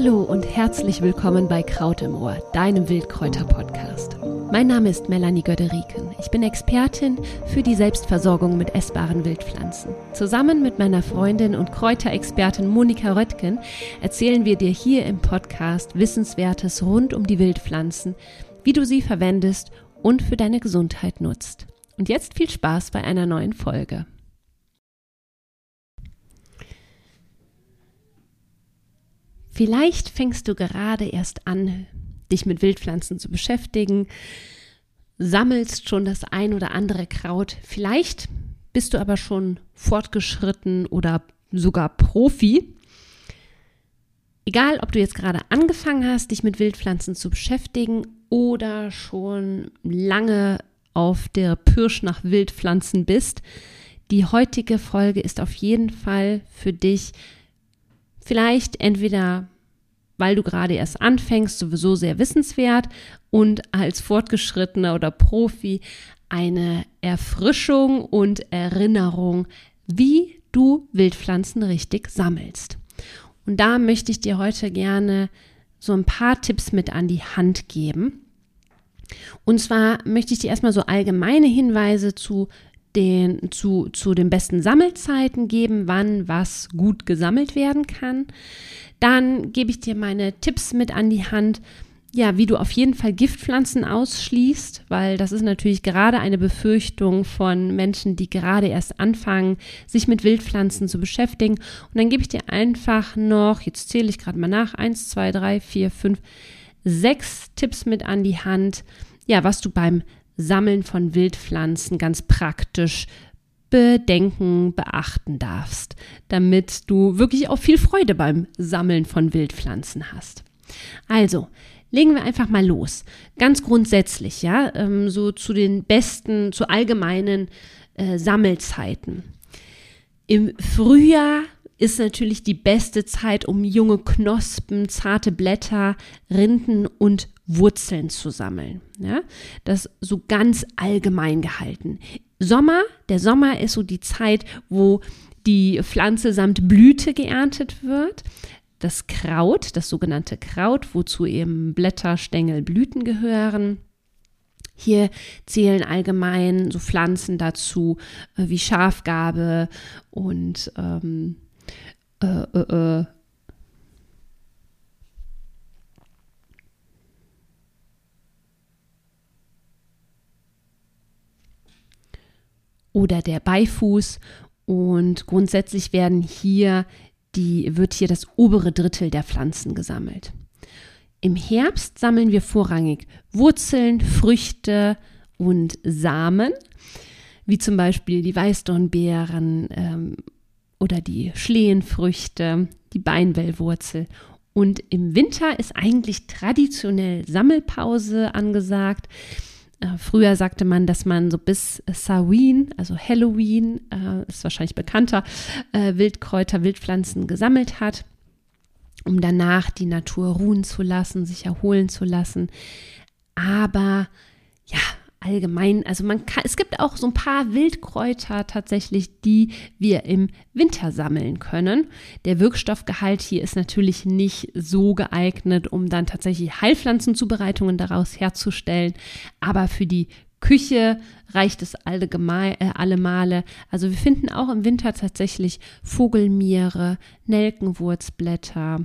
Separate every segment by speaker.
Speaker 1: Hallo und herzlich willkommen bei Kraut im Ohr, deinem Wildkräuter-Podcast. Mein Name ist Melanie Göderiken. Ich bin Expertin für die Selbstversorgung mit essbaren Wildpflanzen. Zusammen mit meiner Freundin und Kräuterexpertin Monika Röttgen erzählen wir dir hier im Podcast Wissenswertes rund um die Wildpflanzen, wie du sie verwendest und für deine Gesundheit nutzt. Und jetzt viel Spaß bei einer neuen Folge. Vielleicht fängst du gerade erst an, dich mit Wildpflanzen zu beschäftigen, sammelst schon das ein oder andere Kraut. Vielleicht bist du aber schon fortgeschritten oder sogar Profi. Egal, ob du jetzt gerade angefangen hast, dich mit Wildpflanzen zu beschäftigen oder schon lange auf der Pirsch nach Wildpflanzen bist, die heutige Folge ist auf jeden Fall für dich Vielleicht entweder, weil du gerade erst anfängst, sowieso sehr wissenswert und als Fortgeschrittener oder Profi eine Erfrischung und Erinnerung, wie du Wildpflanzen richtig sammelst. Und da möchte ich dir heute gerne so ein paar Tipps mit an die Hand geben. Und zwar möchte ich dir erstmal so allgemeine Hinweise zu den, zu, zu den besten Sammelzeiten geben, wann was gut gesammelt werden kann. Dann gebe ich dir meine Tipps mit an die Hand, ja, wie du auf jeden Fall Giftpflanzen ausschließt, weil das ist natürlich gerade eine Befürchtung von Menschen, die gerade erst anfangen, sich mit Wildpflanzen zu beschäftigen. Und dann gebe ich dir einfach noch, jetzt zähle ich gerade mal nach, eins, zwei, drei, vier, fünf, sechs Tipps mit an die Hand, ja, was du beim Sammeln von Wildpflanzen ganz praktisch bedenken, beachten darfst, damit du wirklich auch viel Freude beim Sammeln von Wildpflanzen hast. Also, legen wir einfach mal los. Ganz grundsätzlich, ja, ähm, so zu den besten, zu allgemeinen äh, Sammelzeiten. Im Frühjahr ist natürlich die beste Zeit, um junge Knospen, zarte Blätter, Rinden und Wurzeln zu sammeln. Ja, das so ganz allgemein gehalten. Sommer, der Sommer ist so die Zeit, wo die Pflanze samt Blüte geerntet wird. Das Kraut, das sogenannte Kraut, wozu eben Blätter, Stängel, Blüten gehören. Hier zählen allgemein so Pflanzen dazu äh, wie Schafgabe und ähm, äh, äh, oder der Beifuß. Und grundsätzlich werden hier die, wird hier das obere Drittel der Pflanzen gesammelt. Im Herbst sammeln wir vorrangig Wurzeln, Früchte und Samen, wie zum Beispiel die Weißdornbeeren ähm, oder die Schlehenfrüchte, die Beinwellwurzel. Und im Winter ist eigentlich traditionell Sammelpause angesagt. Äh, früher sagte man, dass man so bis Samhain, also Halloween, äh, ist wahrscheinlich bekannter, äh, Wildkräuter, Wildpflanzen gesammelt hat, um danach die Natur ruhen zu lassen, sich erholen zu lassen. Aber ja, allgemein, also man kann, es gibt auch so ein paar Wildkräuter tatsächlich, die wir im Winter sammeln können. Der Wirkstoffgehalt hier ist natürlich nicht so geeignet, um dann tatsächlich Heilpflanzenzubereitungen daraus herzustellen, aber für die Küche reicht es alle, äh, alle Male. Also wir finden auch im Winter tatsächlich Vogelmiere, Nelkenwurzblätter,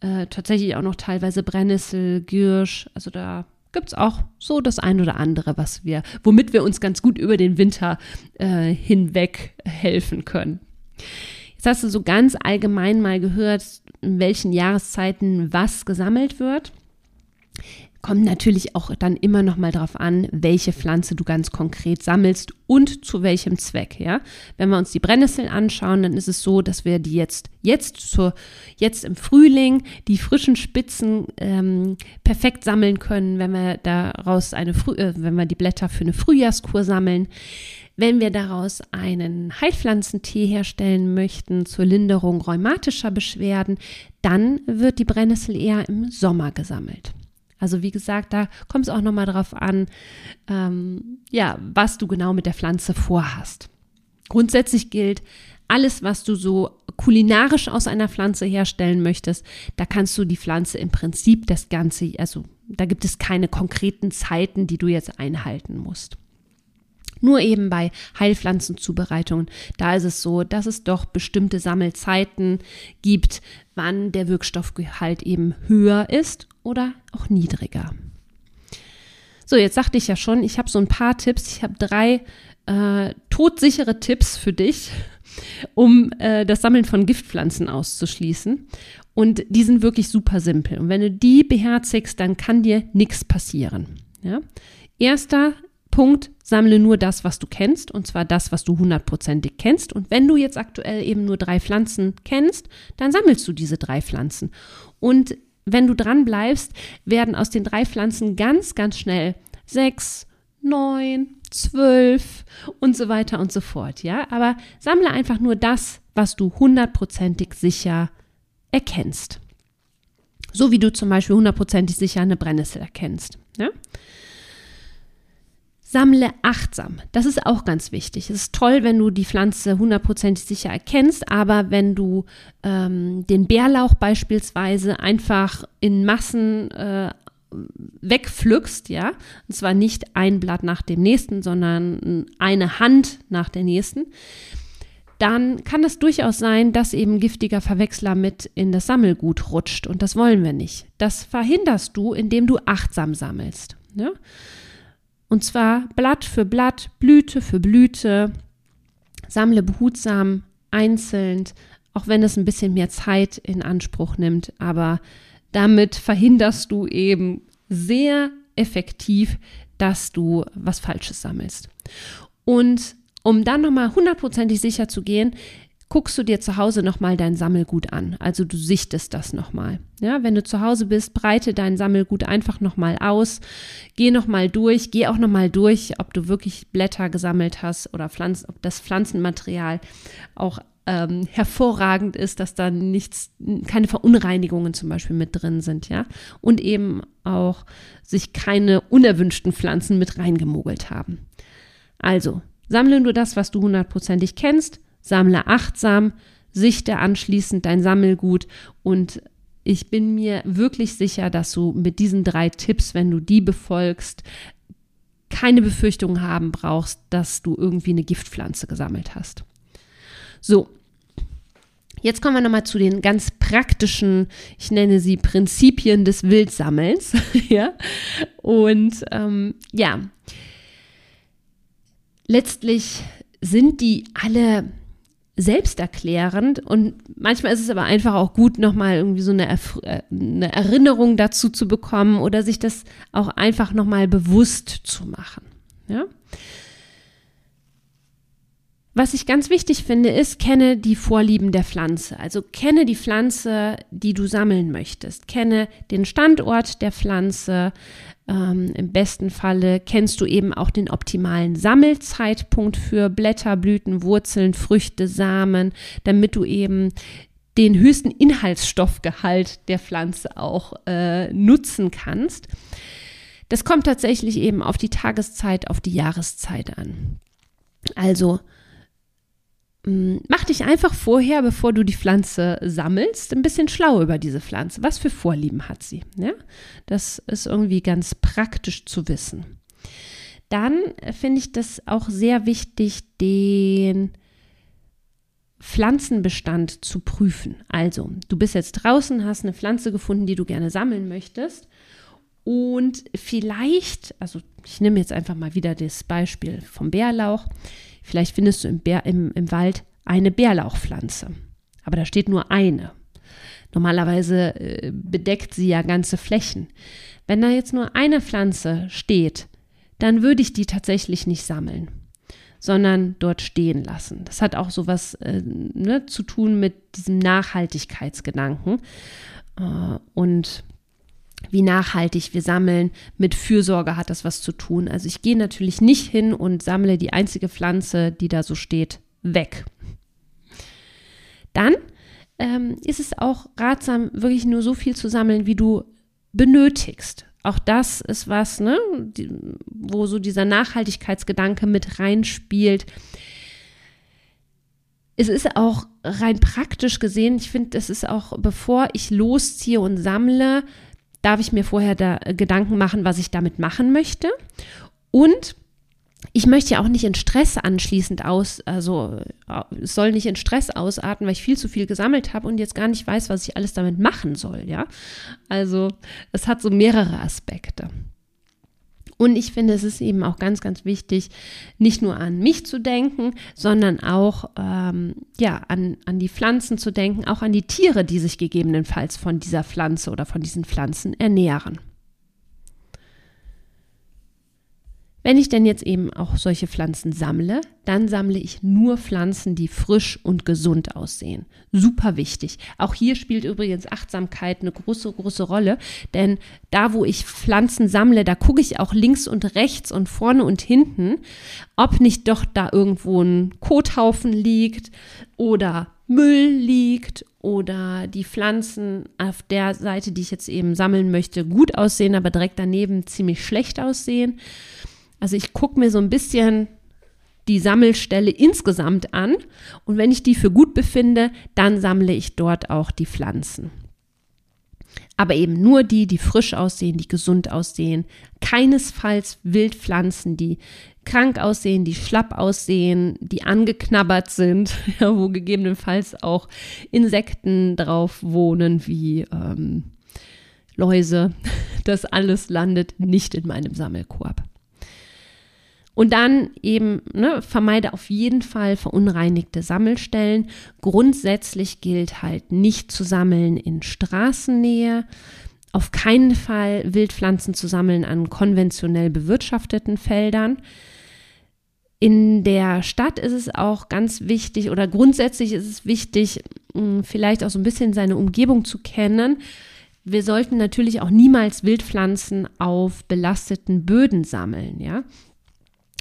Speaker 1: äh, tatsächlich auch noch teilweise Brennnessel, Giersch. Also da gibt es auch so das ein oder andere, was wir, womit wir uns ganz gut über den Winter äh, hinweg helfen können. Jetzt hast du so ganz allgemein mal gehört, in welchen Jahreszeiten was gesammelt wird kommt natürlich auch dann immer noch mal darauf an, welche Pflanze du ganz konkret sammelst und zu welchem Zweck. Ja, wenn wir uns die Brennnesseln anschauen, dann ist es so, dass wir die jetzt jetzt zur jetzt im Frühling die frischen Spitzen ähm, perfekt sammeln können, wenn wir daraus eine Früh äh, wenn wir die Blätter für eine Frühjahrskur sammeln. Wenn wir daraus einen Heilpflanzentee herstellen möchten zur Linderung rheumatischer Beschwerden, dann wird die Brennnessel eher im Sommer gesammelt. Also wie gesagt, da kommt es auch nochmal darauf an, ähm, ja, was du genau mit der Pflanze vorhast. Grundsätzlich gilt, alles, was du so kulinarisch aus einer Pflanze herstellen möchtest, da kannst du die Pflanze im Prinzip das Ganze, also da gibt es keine konkreten Zeiten, die du jetzt einhalten musst. Nur eben bei Heilpflanzenzubereitungen, da ist es so, dass es doch bestimmte Sammelzeiten gibt, wann der Wirkstoffgehalt eben höher ist oder auch niedriger. So, jetzt sagte ich ja schon, ich habe so ein paar Tipps. Ich habe drei äh, todsichere Tipps für dich, um äh, das Sammeln von Giftpflanzen auszuschließen. Und die sind wirklich super simpel. Und wenn du die beherzigst, dann kann dir nichts passieren. Ja? Erster Punkt, sammle nur das, was du kennst, und zwar das, was du hundertprozentig kennst. Und wenn du jetzt aktuell eben nur drei Pflanzen kennst, dann sammelst du diese drei Pflanzen. Und wenn du dran bleibst, werden aus den drei Pflanzen ganz, ganz schnell sechs, neun, zwölf und so weiter und so fort. Ja, aber sammle einfach nur das, was du hundertprozentig sicher erkennst. So wie du zum Beispiel hundertprozentig sicher eine Brennnessel erkennst. Ja? Sammle achtsam. Das ist auch ganz wichtig. Es ist toll, wenn du die Pflanze hundertprozentig sicher erkennst, aber wenn du ähm, den Bärlauch beispielsweise einfach in Massen äh, wegpflückst, ja, und zwar nicht ein Blatt nach dem nächsten, sondern eine Hand nach der nächsten, dann kann es durchaus sein, dass eben giftiger Verwechsler mit in das Sammelgut rutscht und das wollen wir nicht. Das verhinderst du, indem du achtsam sammelst. Ja? Und zwar Blatt für Blatt, Blüte für Blüte. Sammle behutsam, einzeln, auch wenn es ein bisschen mehr Zeit in Anspruch nimmt. Aber damit verhinderst du eben sehr effektiv, dass du was Falsches sammelst. Und um dann nochmal hundertprozentig sicher zu gehen, guckst du dir zu Hause nochmal dein Sammelgut an. Also du sichtest das nochmal. Ja, wenn du zu Hause bist, breite dein Sammelgut einfach nochmal aus. Geh nochmal durch, geh auch nochmal durch, ob du wirklich Blätter gesammelt hast oder Pflanzen, ob das Pflanzenmaterial auch ähm, hervorragend ist, dass da nichts, keine Verunreinigungen zum Beispiel mit drin sind, ja. Und eben auch sich keine unerwünschten Pflanzen mit reingemogelt haben. Also, sammle nur das, was du hundertprozentig kennst, sammle achtsam, sichte anschließend dein Sammelgut und ich bin mir wirklich sicher, dass du mit diesen drei Tipps, wenn du die befolgst, keine Befürchtung haben brauchst, dass du irgendwie eine Giftpflanze gesammelt hast. So, jetzt kommen wir nochmal zu den ganz praktischen, ich nenne sie Prinzipien des Wildsammelns. ja, und ähm, ja, letztlich sind die alle selbsterklärend und manchmal ist es aber einfach auch gut, nochmal irgendwie so eine, äh, eine, Erinnerung dazu zu bekommen oder sich das auch einfach nochmal bewusst zu machen. Ja? Was ich ganz wichtig finde, ist, kenne die Vorlieben der Pflanze. Also kenne die Pflanze, die du sammeln möchtest. Kenne den Standort der Pflanze, ähm, Im besten Falle kennst du eben auch den optimalen Sammelzeitpunkt für Blätter, Blüten, Wurzeln, Früchte, Samen, damit du eben den höchsten Inhaltsstoffgehalt der Pflanze auch äh, nutzen kannst. Das kommt tatsächlich eben auf die Tageszeit, auf die Jahreszeit an. Also mach dich einfach vorher, bevor du die Pflanze sammelst, ein bisschen schlau über diese Pflanze. Was für Vorlieben hat sie? Ja? Das ist irgendwie ganz praktisch zu wissen. Dann finde ich das auch sehr wichtig, den Pflanzenbestand zu prüfen. Also, du bist jetzt draußen, hast eine Pflanze gefunden, die du gerne sammeln möchtest. Und vielleicht, also ich nehme jetzt einfach mal wieder das Beispiel vom Bärlauch. Vielleicht findest du im, Bär, im, im Wald eine Bärlauchpflanze. Aber da steht nur eine. Normalerweise äh, bedeckt sie ja ganze Flächen. Wenn da jetzt nur eine Pflanze steht, dann würde ich die tatsächlich nicht sammeln, sondern dort stehen lassen. Das hat auch so was äh, ne, zu tun mit diesem Nachhaltigkeitsgedanken. Äh, und wie nachhaltig wir sammeln. Mit Fürsorge hat das was zu tun. Also ich gehe natürlich nicht hin und sammle die einzige Pflanze, die da so steht, weg. Dann ähm, ist es auch ratsam, wirklich nur so viel zu sammeln, wie du benötigst. Auch das ist was, ne, die, wo so dieser Nachhaltigkeitsgedanke mit reinspielt. es ist auch rein praktisch gesehen, ich finde, es ist auch, bevor ich losziehe und sammle, darf ich mir vorher da Gedanken machen, was ich damit machen möchte. Und ich möchte ja auch nicht in Stress anschließend aus, also es soll nicht in Stress ausarten, weil ich viel zu viel gesammelt habe und jetzt gar nicht weiß, was ich alles damit machen soll, ja. Also es hat so mehrere Aspekte. Und ich finde, es ist eben auch ganz, ganz wichtig, nicht nur an mich zu denken, sondern auch ähm, ja, an, an die Pflanzen zu denken, auch an die Tiere, die sich gegebenenfalls von dieser Pflanze oder von diesen Pflanzen ernähren. Wenn ich denn jetzt eben auch solche Pflanzen sammle, dann sammle ich nur Pflanzen, die frisch und gesund aussehen. Super wichtig. Auch hier spielt übrigens Achtsamkeit eine große, große Rolle, denn da, wo ich Pflanzen sammle, da gucke ich auch links und rechts und vorne und hinten, ob nicht doch da irgendwo ein Kothaufen liegt oder Müll liegt oder die Pflanzen auf der Seite, die ich jetzt eben sammeln möchte, gut aussehen, aber direkt daneben ziemlich schlecht aussehen. Also ich gucke mir so ein bisschen die Sammelstelle insgesamt an und wenn ich die für gut befinde, dann sammle ich dort auch die Pflanzen. Aber eben nur die, die frisch aussehen, die gesund aussehen. Keinesfalls Wildpflanzen, die krank aussehen, die schlapp aussehen, die angeknabbert sind, ja, wo gegebenenfalls auch Insekten drauf wohnen, wie ähm, Läuse. Das alles landet nicht in meinem Sammelkorb. Und dann eben ne, vermeide auf jeden Fall verunreinigte Sammelstellen. Grundsätzlich gilt halt nicht zu sammeln in Straßennähe. Auf keinen Fall Wildpflanzen zu sammeln an konventionell bewirtschafteten Feldern. In der Stadt ist es auch ganz wichtig oder grundsätzlich ist es wichtig, hm, vielleicht auch so ein bisschen seine Umgebung zu kennen. Wir sollten natürlich auch niemals Wildpflanzen auf belasteten Böden sammeln, ja.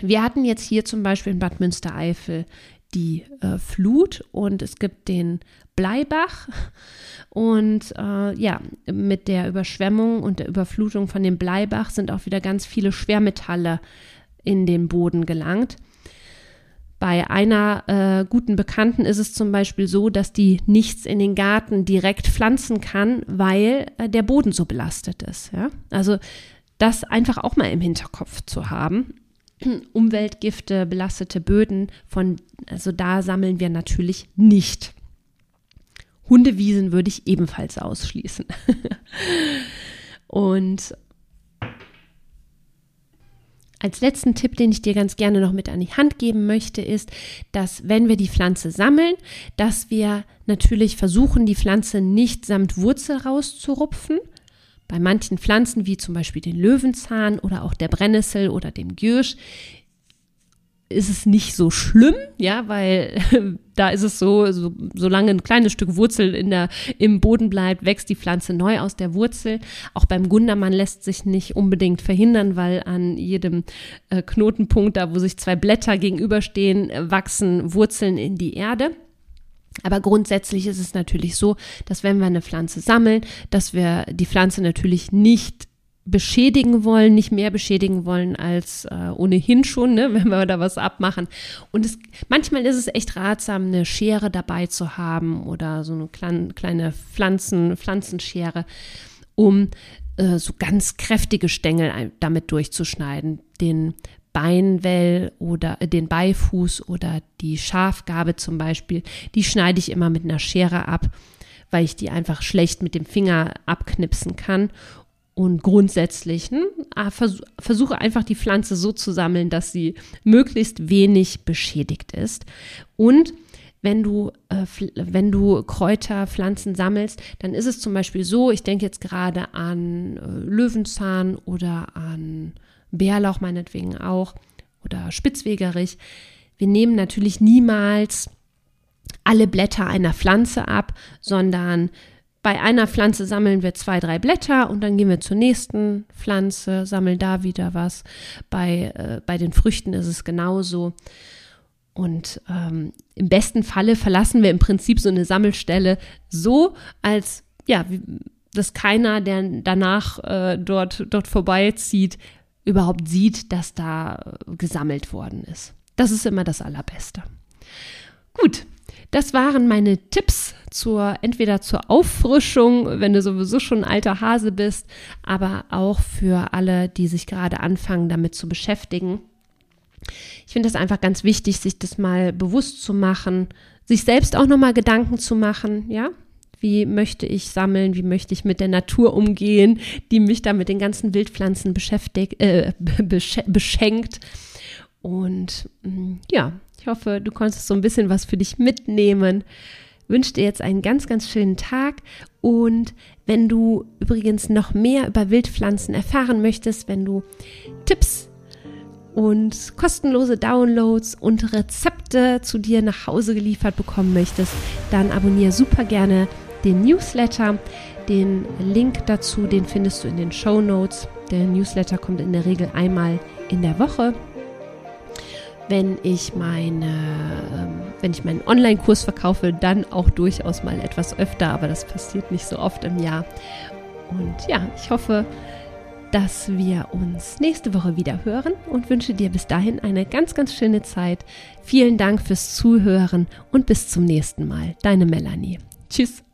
Speaker 1: Wir hatten jetzt hier zum Beispiel in Bad Münstereifel die äh, Flut und es gibt den Bleibach. Und äh, ja, mit der Überschwemmung und der Überflutung von dem Bleibach sind auch wieder ganz viele Schwermetalle in den Boden gelangt. Bei einer äh, guten Bekannten ist es zum Beispiel so, dass die nichts in den Garten direkt pflanzen kann, weil äh, der Boden so belastet ist. Ja? Also das einfach auch mal im Hinterkopf zu haben. Umweltgifte, belastete Böden, von, also da sammeln wir natürlich nicht. Hundewiesen würde ich ebenfalls ausschließen. Und als letzten Tipp, den ich dir ganz gerne noch mit an die Hand geben möchte, ist, dass wenn wir die Pflanze sammeln, dass wir natürlich versuchen, die Pflanze nicht samt Wurzel rauszurupfen, bei manchen Pflanzen, wie zum Beispiel den Löwenzahn oder auch der Brennnessel oder dem Giersch, ist es nicht so schlimm, ja, weil da ist es so, so, solange ein kleines Stück Wurzel in der, im Boden bleibt, wächst die Pflanze neu aus der Wurzel. Auch beim Gundermann lässt sich nicht unbedingt verhindern, weil an jedem äh, Knotenpunkt, da wo sich zwei Blätter gegenüberstehen, wachsen Wurzeln in die Erde. Aber grundsätzlich ist es natürlich so, dass wenn wir eine Pflanze sammeln, dass wir die Pflanze natürlich nicht beschädigen wollen, nicht mehr beschädigen wollen als äh, ohnehin schon, ne, wenn wir da was abmachen. Und es, manchmal ist es echt ratsam, eine Schere dabei zu haben oder so eine kleine, kleine Pflanzen, Pflanzenschere, um äh, so ganz kräftige Stängel damit durchzuschneiden. Den Beinwell oder äh, den Beifuß oder die Schafgabe zum Beispiel, die schneide ich immer mit einer Schere ab, weil ich die einfach schlecht mit dem Finger abknipsen kann. Und grundsätzlich hm, ah, vers versuche einfach die Pflanze so zu sammeln, dass sie möglichst wenig beschädigt ist. Und wenn du, äh, wenn du Kräuter, sammelst, dann ist es zum Beispiel so, ich denke jetzt gerade an äh, Löwenzahn oder an Bärlauch meinetwegen auch oder Spitzwegerich. Wir nehmen natürlich niemals alle Blätter einer Pflanze ab, sondern bei einer Pflanze sammeln wir zwei, drei Blätter und dann gehen wir zur nächsten Pflanze, sammeln da wieder was. Bei, äh, bei den Früchten ist es genauso. Und ähm, im besten Falle verlassen wir im Prinzip so eine Sammelstelle so, als ja, dass keiner, der danach äh, dort, dort vorbeizieht, überhaupt sieht, dass da äh, gesammelt worden ist. Das ist immer das Allerbeste. Gut, das waren meine Tipps zur entweder zur Auffrischung, wenn du sowieso schon ein alter Hase bist, aber auch für alle, die sich gerade anfangen, damit zu beschäftigen. Ich finde es einfach ganz wichtig, sich das mal bewusst zu machen, sich selbst auch nochmal Gedanken zu machen, ja. Wie möchte ich sammeln? Wie möchte ich mit der Natur umgehen, die mich da mit den ganzen Wildpflanzen beschäftigt, äh, beschenkt? Und mm, ja, ich hoffe, du konntest so ein bisschen was für dich mitnehmen. Wünsche dir jetzt einen ganz, ganz schönen Tag. Und wenn du übrigens noch mehr über Wildpflanzen erfahren möchtest, wenn du Tipps und kostenlose Downloads und Rezepte zu dir nach Hause geliefert bekommen möchtest, dann abonniere super gerne den Newsletter. Den Link dazu, den findest du in den Show Notes. Der Newsletter kommt in der Regel einmal in der Woche wenn ich meine, ähm, wenn ich meinen Online-Kurs verkaufe, dann auch durchaus mal etwas öfter, aber das passiert nicht so oft im Jahr. Und ja, ich hoffe, dass wir uns nächste Woche wieder hören und wünsche dir bis dahin eine ganz, ganz schöne Zeit. Vielen Dank fürs Zuhören und bis zum nächsten Mal. Deine Melanie. Tschüss.